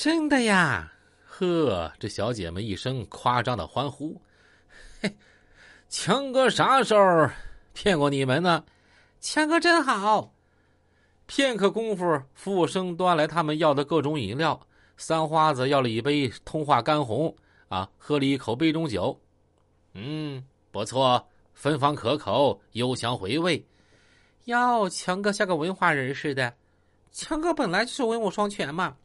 真的呀！呵，这小姐们一声夸张的欢呼。嘿，强哥啥时候骗过你们呢？强哥真好。片刻功夫，服务生端来他们要的各种饮料。三花子要了一杯通化干红，啊，喝了一口杯中酒。嗯，不错，芬芳可口，幽香回味。哟，强哥像个文化人似的。强哥本来就是文武双全嘛。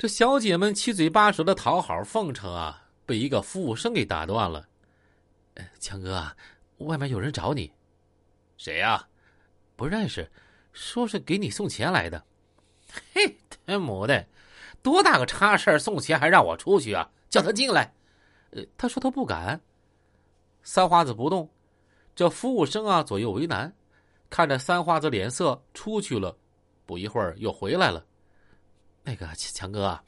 这小姐们七嘴八舌的讨好奉承啊，被一个服务生给打断了。强哥，外面有人找你。谁呀？不认识。说是给你送钱来的，嘿，他母的，多大个差事送钱还让我出去啊？叫他进来。呃，他说他不敢。三花子不动，这服务生啊左右为难，看着三花子脸色出去了，不一会儿又回来了。那个强哥，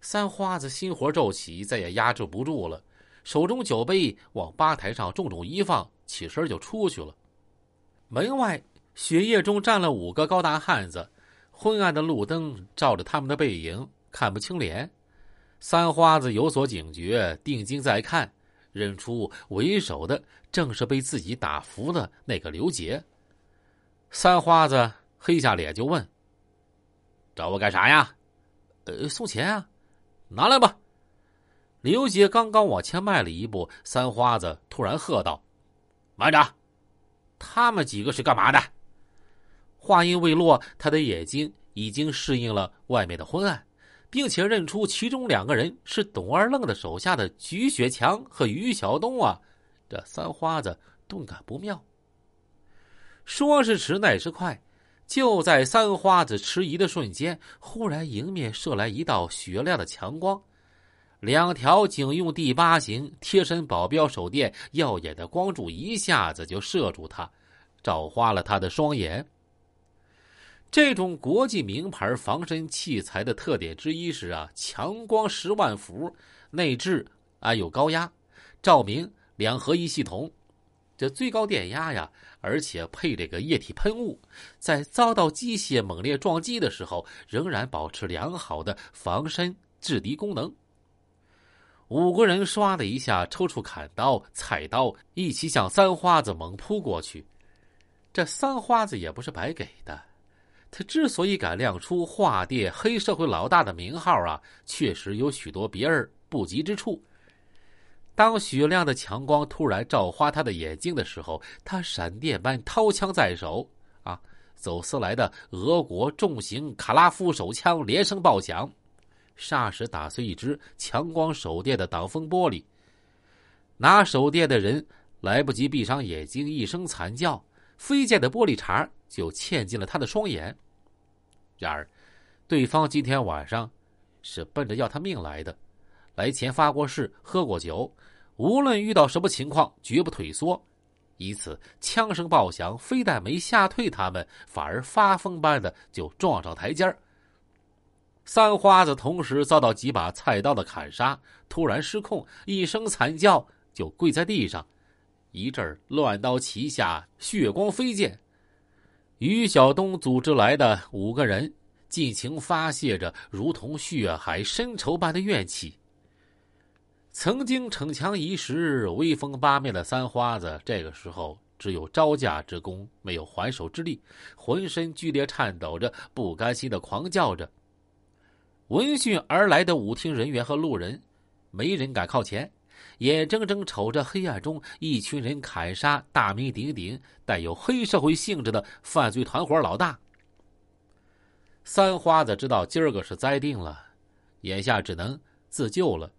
三花子心火骤起，再也压制不住了，手中酒杯往吧台上重重一放，起身就出去了。门外。雪夜中站了五个高大汉子，昏暗的路灯照着他们的背影，看不清脸。三花子有所警觉，定睛再看，认出为首的正是被自己打服的那个刘杰。三花子黑下脸就问：“找我干啥呀？”“呃，送钱啊。”“拿来吧。”刘杰刚刚往前迈了一步，三花子突然喝道：“慢着！他们几个是干嘛的？”话音未落，他的眼睛已经适应了外面的昏暗，并且认出其中两个人是董二愣的手下的菊雪强和于晓东啊！这三花子顿感不妙。说时迟，那时快，就在三花子迟疑的瞬间，忽然迎面射来一道雪亮的强光，两条警用第八型贴身保镖手电耀眼的光柱一下子就射住他，照花了他的双眼。这种国际名牌防身器材的特点之一是啊，强光十万伏，内置安有高压、照明两合一系统，这最高电压呀，而且配这个液体喷雾，在遭到机械猛烈撞击的时候，仍然保持良好的防身制敌功能。五个人唰的一下抽出砍刀、菜刀，一起向三花子猛扑过去。这三花子也不是白给的。他之所以敢亮出化蝶黑社会老大的名号啊，确实有许多别人不及之处。当雪亮的强光突然照花他的眼睛的时候，他闪电般掏枪在手，啊，走私来的俄国重型卡拉夫手枪连声爆响，霎时打碎一只强光手电的挡风玻璃。拿手电的人来不及闭上眼睛，一声惨叫，飞溅的玻璃碴就嵌进了他的双眼。然而，对方今天晚上是奔着要他命来的，来前发过誓，喝过酒，无论遇到什么情况，绝不退缩。因此，枪声爆响，非但没吓退他们，反而发疯般的就撞上台阶儿三花子同时遭到几把菜刀的砍杀，突然失控，一声惨叫，就跪在地上，一阵乱刀齐下，血光飞溅。于晓东组织来的五个人，尽情发泄着如同血海深仇般的怨气。曾经逞强一时、威风八面的三花子，这个时候只有招架之功，没有还手之力，浑身剧烈颤抖着，不甘心的狂叫着。闻讯而来的舞厅人员和路人，没人敢靠前。眼睁睁瞅着黑暗中一群人砍杀大名鼎鼎、带有黑社会性质的犯罪团伙老大。三花子知道今儿个是栽定了，眼下只能自救了。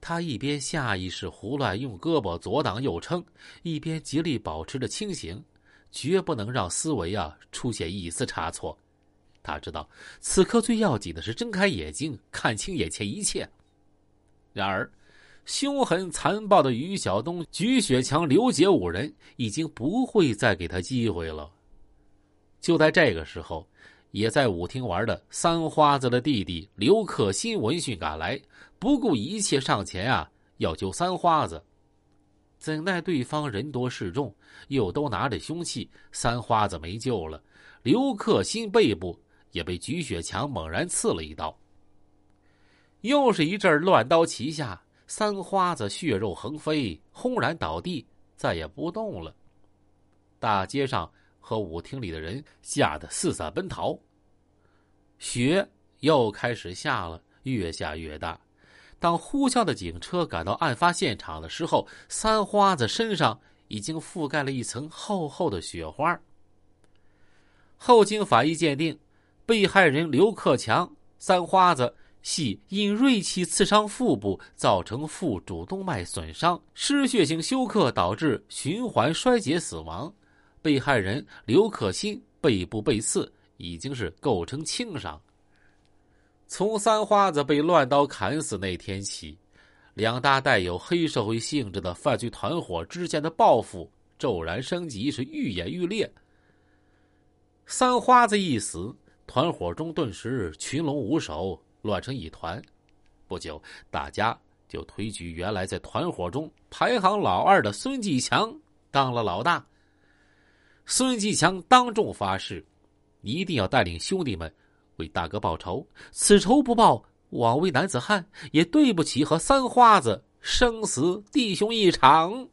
他一边下意识胡乱用胳膊左挡右撑，一边极力保持着清醒，绝不能让思维啊出现一丝差错。他知道此刻最要紧的是睁开眼睛，看清眼前一切。然而。凶狠残暴的于晓东、菊雪强、刘杰五人已经不会再给他机会了。就在这个时候，也在舞厅玩的三花子的弟弟刘克新闻讯赶来，不顾一切上前啊，要救三花子。怎奈对方人多势众，又都拿着凶器，三花子没救了。刘克新背部也被菊雪强猛然刺了一刀。又是一阵乱刀齐下，三花子血肉横飞，轰然倒地，再也不动了。大街上和舞厅里的人吓得四散奔逃。雪又开始下了，越下越大。当呼啸的警车赶到案发现场的时候，三花子身上已经覆盖了一层厚厚的雪花。后经法医鉴定，被害人刘克强、三花子系因锐器刺伤腹部，造成腹主动脉损伤、失血性休克，导致循环衰竭死亡。被害人刘可欣背部被刺，已经是构成轻伤。从三花子被乱刀砍死那天起，两大带有黑社会性质的犯罪团伙之间的报复骤然升级，是愈演愈烈。三花子一死，团伙中顿时群龙无首，乱成一团。不久，大家就推举原来在团伙中排行老二的孙继强当了老大。孙继强当众发誓，一定要带领兄弟们。为大哥报仇，此仇不报，枉为男子汉，也对不起和三花子生死弟兄一场。